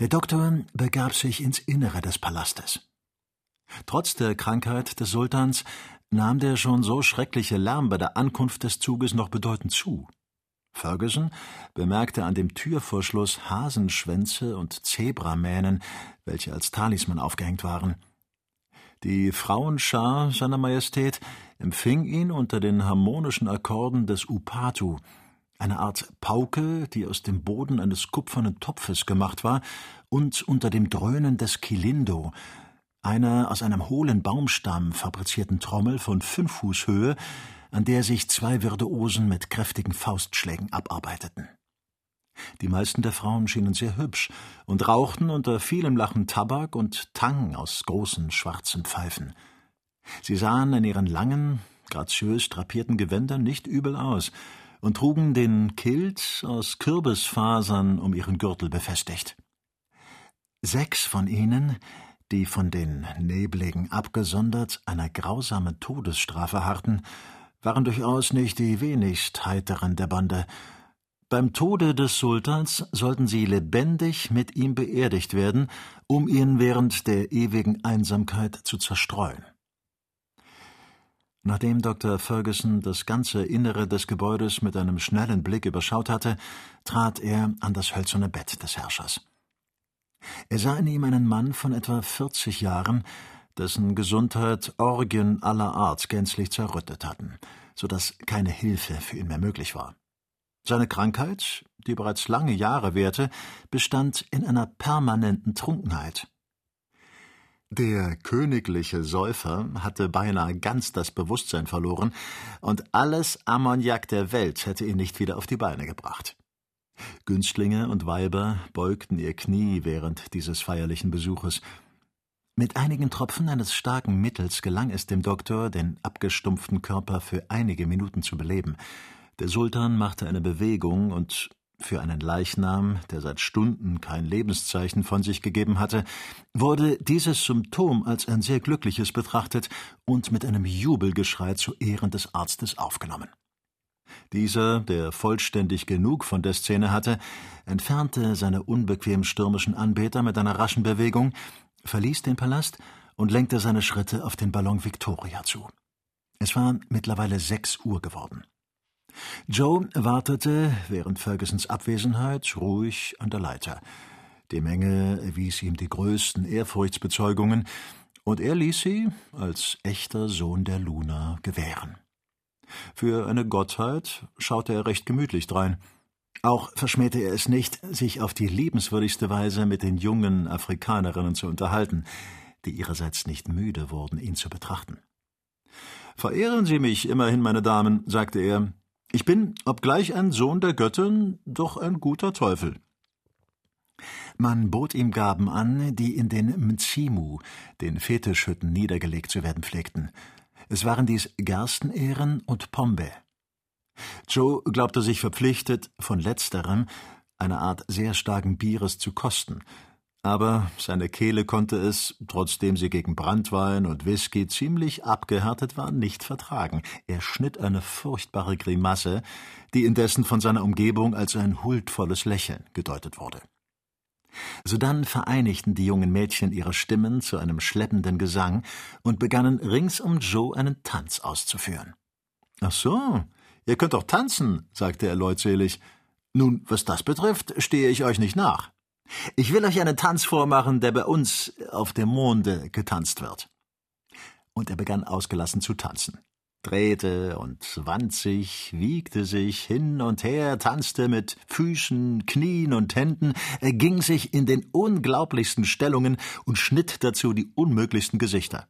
Der Doktor begab sich ins Innere des Palastes. Trotz der Krankheit des Sultans nahm der schon so schreckliche Lärm bei der Ankunft des Zuges noch bedeutend zu. Ferguson bemerkte an dem Türvorschluss Hasenschwänze und Zebramähnen, welche als Talisman aufgehängt waren. Die Frauenschar seiner Majestät empfing ihn unter den harmonischen Akkorden des Upatu, eine Art Pauke, die aus dem Boden eines kupfernen Topfes gemacht war, und unter dem Dröhnen des Kilindo, einer aus einem hohlen Baumstamm fabrizierten Trommel von fünf Fuß Höhe, an der sich zwei Virtuosen mit kräftigen Faustschlägen abarbeiteten. Die meisten der Frauen schienen sehr hübsch und rauchten unter vielem Lachen Tabak und Tang aus großen schwarzen Pfeifen. Sie sahen in ihren langen, graziös drapierten Gewändern nicht übel aus und trugen den Kilt aus Kürbisfasern um ihren Gürtel befestigt. Sechs von ihnen die von den Nebligen abgesondert einer grausamen Todesstrafe harrten, waren durchaus nicht die wenigst heiteren der Bande. Beim Tode des Sultans sollten sie lebendig mit ihm beerdigt werden, um ihn während der ewigen Einsamkeit zu zerstreuen. Nachdem Dr. Ferguson das ganze Innere des Gebäudes mit einem schnellen Blick überschaut hatte, trat er an das hölzerne Bett des Herrschers. Er sah in ihm einen Mann von etwa vierzig Jahren, dessen Gesundheit Orgien aller Art gänzlich zerrüttet hatten, so dass keine Hilfe für ihn mehr möglich war. Seine Krankheit, die bereits lange Jahre währte, bestand in einer permanenten Trunkenheit. Der königliche Säufer hatte beinahe ganz das Bewusstsein verloren, und alles Ammoniak der Welt hätte ihn nicht wieder auf die Beine gebracht. Günstlinge und Weiber beugten ihr Knie während dieses feierlichen Besuches. Mit einigen Tropfen eines starken Mittels gelang es dem Doktor, den abgestumpften Körper für einige Minuten zu beleben. Der Sultan machte eine Bewegung und für einen Leichnam, der seit Stunden kein Lebenszeichen von sich gegeben hatte, wurde dieses Symptom als ein sehr glückliches betrachtet und mit einem Jubelgeschrei zu Ehren des Arztes aufgenommen. Dieser, der vollständig genug von der Szene hatte, entfernte seine unbequem stürmischen Anbeter mit einer raschen Bewegung, verließ den Palast und lenkte seine Schritte auf den Ballon Victoria zu. Es war mittlerweile sechs Uhr geworden. Joe wartete während Fergusons Abwesenheit ruhig an der Leiter. Die Menge erwies ihm die größten Ehrfurchtsbezeugungen, und er ließ sie, als echter Sohn der Luna, gewähren. Für eine Gottheit schaute er recht gemütlich drein. Auch verschmähte er es nicht, sich auf die liebenswürdigste Weise mit den jungen Afrikanerinnen zu unterhalten, die ihrerseits nicht müde wurden, ihn zu betrachten. Verehren Sie mich immerhin, meine Damen, sagte er. Ich bin, obgleich ein Sohn der Göttin, doch ein guter Teufel. Man bot ihm Gaben an, die in den Mzimu, den Fetischhütten, niedergelegt zu werden pflegten. Es waren dies Gerstenähren und Pombe. Joe glaubte sich verpflichtet, von letzterem, eine Art sehr starken Bieres zu kosten, aber seine Kehle konnte es, trotzdem sie gegen Brandwein und Whisky ziemlich abgehärtet war, nicht vertragen. Er schnitt eine furchtbare Grimasse, die indessen von seiner Umgebung als ein huldvolles Lächeln gedeutet wurde. Sodann vereinigten die jungen Mädchen ihre Stimmen zu einem schleppenden Gesang und begannen rings um Joe einen Tanz auszuführen. Ach so, ihr könnt doch tanzen, sagte er leutselig. Nun, was das betrifft, stehe ich euch nicht nach. Ich will euch einen Tanz vormachen, der bei uns auf dem Monde getanzt wird. Und er begann ausgelassen zu tanzen drehte und wand sich, wiegte sich hin und her, tanzte mit Füßen, Knien und Händen, erging sich in den unglaublichsten Stellungen und schnitt dazu die unmöglichsten Gesichter.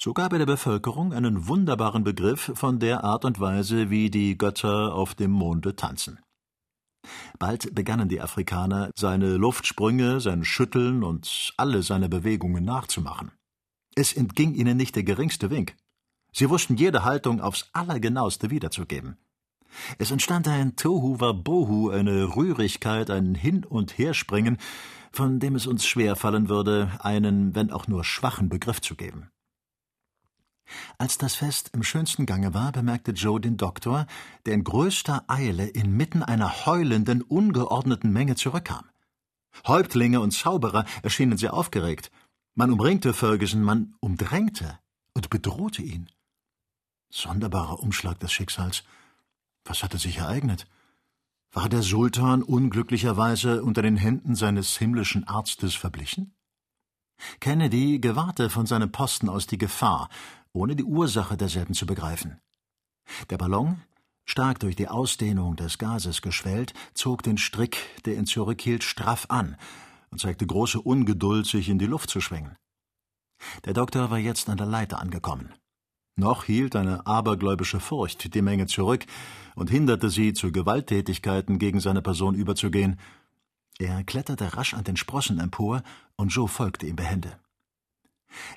So gab er der Bevölkerung einen wunderbaren Begriff von der Art und Weise, wie die Götter auf dem Monde tanzen. Bald begannen die Afrikaner, seine Luftsprünge, sein Schütteln und alle seine Bewegungen nachzumachen. Es entging ihnen nicht der geringste Wink. Sie wussten jede Haltung aufs Allergenaueste wiederzugeben. Es entstand ein Tohu Wabohu, eine Rührigkeit, ein Hin- und Herspringen, von dem es uns schwer fallen würde, einen, wenn auch nur schwachen Begriff zu geben. Als das Fest im schönsten Gange war, bemerkte Joe den Doktor, der in größter Eile inmitten einer heulenden, ungeordneten Menge zurückkam. Häuptlinge und Zauberer erschienen sehr aufgeregt. Man umringte Ferguson, man umdrängte und bedrohte ihn. Sonderbarer Umschlag des Schicksals. Was hatte sich ereignet? War der Sultan unglücklicherweise unter den Händen seines himmlischen Arztes verblichen? Kennedy gewahrte von seinem Posten aus die Gefahr, ohne die Ursache derselben zu begreifen. Der Ballon, stark durch die Ausdehnung des Gases geschwellt, zog den Strick, der ihn zurückhielt, straff an und zeigte große Ungeduld, sich in die Luft zu schwingen. Der Doktor war jetzt an der Leiter angekommen. Noch hielt eine abergläubische Furcht die Menge zurück und hinderte sie, zu Gewalttätigkeiten gegen seine Person überzugehen. Er kletterte rasch an den Sprossen empor, und Joe folgte ihm behende.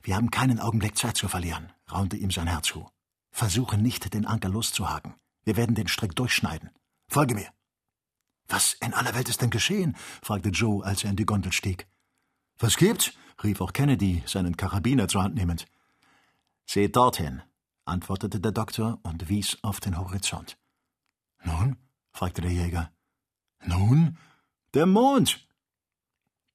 Wir haben keinen Augenblick Zeit zu verlieren, raunte ihm sein Herr zu. Versuche nicht, den Anker loszuhaken. Wir werden den Strick durchschneiden. Folge mir. Was in aller Welt ist denn geschehen? fragte Joe, als er in die Gondel stieg. Was gibt's? rief auch Kennedy, seinen Karabiner zur Hand nehmend. Seht dorthin, antwortete der Doktor und wies auf den Horizont. Nun? fragte der Jäger. Nun? Der Mond!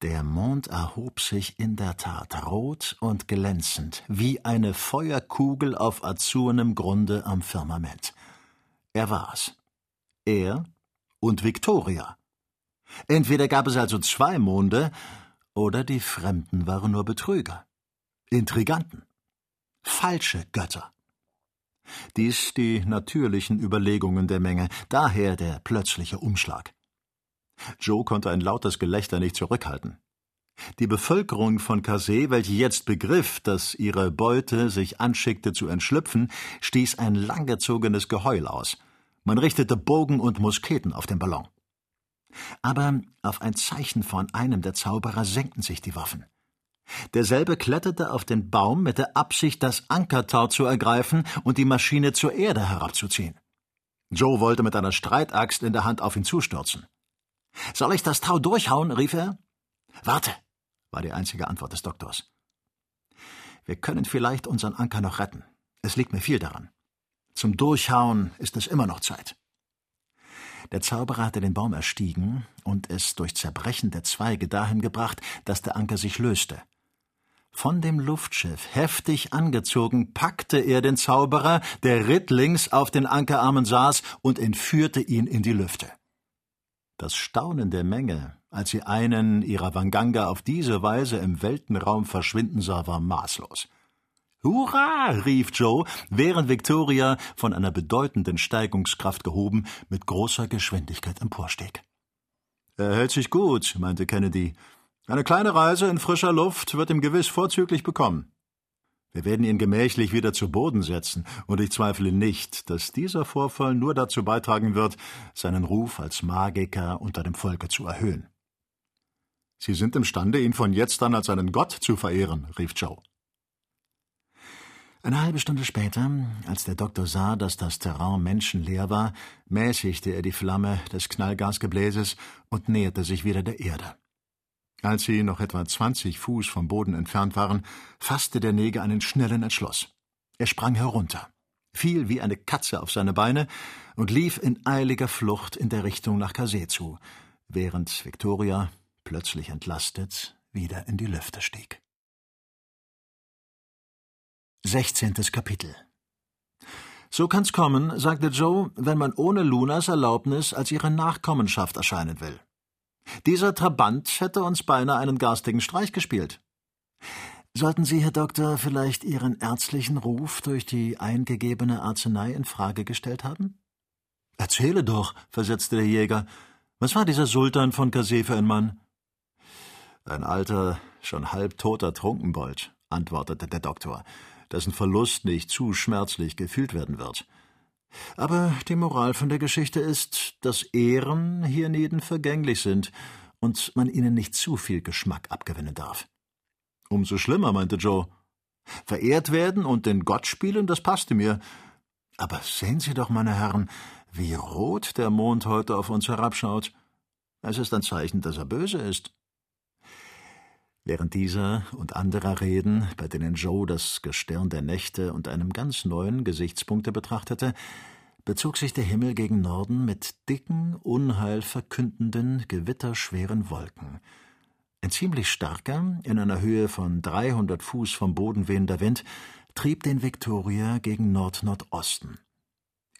Der Mond erhob sich in der Tat rot und glänzend, wie eine Feuerkugel auf azurnem Grunde am Firmament. Er war's. Er und Victoria. Entweder gab es also zwei Monde, oder die Fremden waren nur Betrüger, Intriganten, falsche Götter. Dies die natürlichen Überlegungen der Menge, daher der plötzliche Umschlag. Joe konnte ein lautes Gelächter nicht zurückhalten. Die Bevölkerung von Kase, welche jetzt begriff, dass ihre Beute sich anschickte zu entschlüpfen, stieß ein langgezogenes Geheul aus. Man richtete Bogen und Musketen auf den Ballon. Aber auf ein Zeichen von einem der Zauberer senkten sich die Waffen. Derselbe kletterte auf den Baum mit der Absicht, das Ankertau zu ergreifen und die Maschine zur Erde herabzuziehen. Joe wollte mit einer Streitaxt in der Hand auf ihn zustürzen. Soll ich das Tau durchhauen? rief er. Warte, war die einzige Antwort des Doktors. Wir können vielleicht unseren Anker noch retten. Es liegt mir viel daran. Zum Durchhauen ist es immer noch Zeit. Der Zauberer hatte den Baum erstiegen und es durch Zerbrechen der Zweige dahin gebracht, dass der Anker sich löste. Von dem Luftschiff, heftig angezogen, packte er den Zauberer, der rittlings auf den Ankerarmen saß, und entführte ihn in die Lüfte. Das Staunen der Menge, als sie einen ihrer Wanganga auf diese Weise im Weltenraum verschwinden sah, war maßlos. Hurra! rief Joe, während Victoria, von einer bedeutenden Steigungskraft gehoben, mit großer Geschwindigkeit emporstieg. Er hält sich gut, meinte Kennedy. Eine kleine Reise in frischer Luft wird ihm gewiss vorzüglich bekommen. Wir werden ihn gemächlich wieder zu Boden setzen, und ich zweifle nicht, dass dieser Vorfall nur dazu beitragen wird, seinen Ruf als Magiker unter dem Volke zu erhöhen. Sie sind imstande, ihn von jetzt an als einen Gott zu verehren, rief Joe. Eine halbe Stunde später, als der Doktor sah, dass das Terrain menschenleer war, mäßigte er die Flamme des Knallgasgebläses und näherte sich wieder der Erde. Als sie noch etwa zwanzig Fuß vom Boden entfernt waren, fasste der Neger einen schnellen Entschluss. Er sprang herunter, fiel wie eine Katze auf seine Beine und lief in eiliger Flucht in der Richtung nach Kase zu, während Victoria, plötzlich entlastet, wieder in die Lüfte stieg. Sechzehntes Kapitel So kann's kommen, sagte Joe, wenn man ohne Lunas Erlaubnis als ihre Nachkommenschaft erscheinen will. Dieser Trabant hätte uns beinahe einen garstigen Streich gespielt. Sollten Sie, Herr Doktor, vielleicht Ihren ärztlichen Ruf durch die eingegebene Arznei in Frage gestellt haben? Erzähle doch, versetzte der Jäger. Was war dieser Sultan von Kase für ein Mann? Ein alter, schon halb toter Trunkenbold, antwortete der Doktor, dessen Verlust nicht zu schmerzlich gefühlt werden wird. Aber die Moral von der Geschichte ist, dass Ehren hienieden vergänglich sind und man ihnen nicht zu viel Geschmack abgewinnen darf. Umso schlimmer, meinte Joe. Verehrt werden und den Gott spielen, das passte mir. Aber sehen Sie doch, meine Herren, wie rot der Mond heute auf uns herabschaut. Es ist ein Zeichen, dass er böse ist. Während dieser und anderer Reden, bei denen Joe das Gestirn der Nächte unter einem ganz neuen Gesichtspunkte betrachtete, bezog sich der Himmel gegen Norden mit dicken, unheilverkündenden, gewitterschweren Wolken, Ein ziemlich starker, in einer Höhe von 300 Fuß vom Boden wehender Wind trieb den Victoria gegen Nord-Nordosten.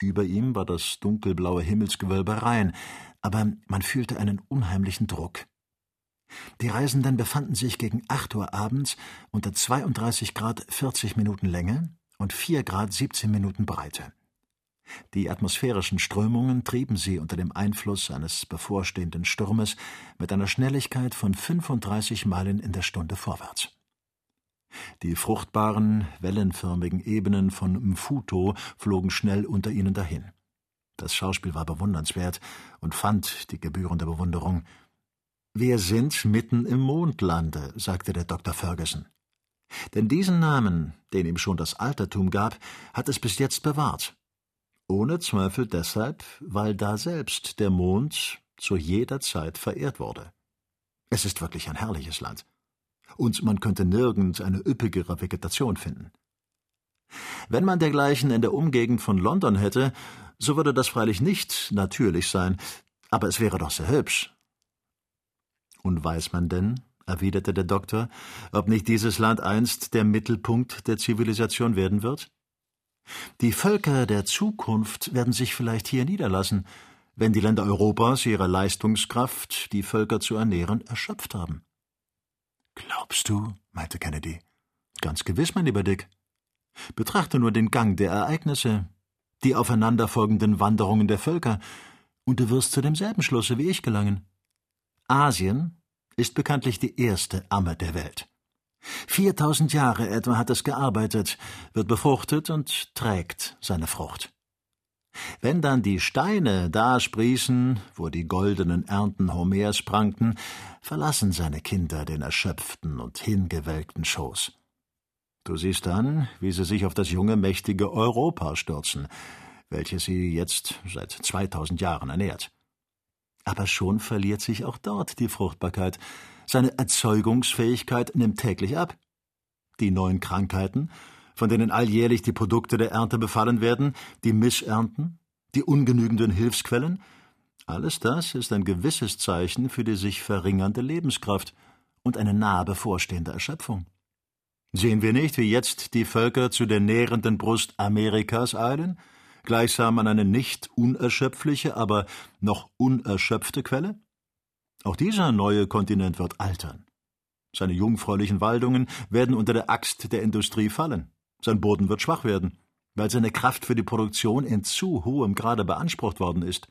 Über ihm war das dunkelblaue Himmelsgewölbe rein, aber man fühlte einen unheimlichen Druck. Die Reisenden befanden sich gegen acht Uhr abends unter 32 Grad 40 Minuten Länge und 4 Grad 17 Minuten Breite. Die atmosphärischen Strömungen trieben sie unter dem Einfluss eines bevorstehenden Sturmes mit einer Schnelligkeit von 35 Meilen in der Stunde vorwärts. Die fruchtbaren, wellenförmigen Ebenen von Mfuto flogen schnell unter ihnen dahin. Das Schauspiel war bewundernswert und fand die gebührende Bewunderung. Wir sind mitten im Mondlande, sagte der Dr. Ferguson. Denn diesen Namen, den ihm schon das Altertum gab, hat es bis jetzt bewahrt. Ohne Zweifel deshalb, weil da selbst der Mond zu jeder Zeit verehrt wurde. Es ist wirklich ein herrliches Land. Und man könnte nirgend eine üppigere Vegetation finden. Wenn man dergleichen in der Umgegend von London hätte, so würde das freilich nicht natürlich sein, aber es wäre doch sehr hübsch. Und weiß man denn, erwiderte der Doktor, ob nicht dieses Land einst der Mittelpunkt der Zivilisation werden wird? Die Völker der Zukunft werden sich vielleicht hier niederlassen, wenn die Länder Europas ihre Leistungskraft, die Völker zu ernähren, erschöpft haben. Glaubst du? meinte Kennedy. Ganz gewiss, mein lieber Dick. Betrachte nur den Gang der Ereignisse, die aufeinanderfolgenden Wanderungen der Völker, und du wirst zu demselben Schlusse wie ich gelangen. Asien ist bekanntlich die erste Amme der Welt. Viertausend Jahre etwa hat es gearbeitet, wird befruchtet und trägt seine Frucht. Wenn dann die Steine da sprießen, wo die goldenen Ernten Homers prangten, verlassen seine Kinder den erschöpften und hingewelkten Schoß. Du siehst dann, wie sie sich auf das junge, mächtige Europa stürzen, welches sie jetzt seit zweitausend Jahren ernährt. Aber schon verliert sich auch dort die Fruchtbarkeit, seine Erzeugungsfähigkeit nimmt täglich ab. Die neuen Krankheiten, von denen alljährlich die Produkte der Ernte befallen werden, die Missernten, die ungenügenden Hilfsquellen, alles das ist ein gewisses Zeichen für die sich verringernde Lebenskraft und eine nahe bevorstehende Erschöpfung. Sehen wir nicht, wie jetzt die Völker zu der nährenden Brust Amerikas eilen, gleichsam an eine nicht unerschöpfliche, aber noch unerschöpfte Quelle? Auch dieser neue Kontinent wird altern. Seine jungfräulichen Waldungen werden unter der Axt der Industrie fallen. Sein Boden wird schwach werden, weil seine Kraft für die Produktion in zu hohem Grade beansprucht worden ist.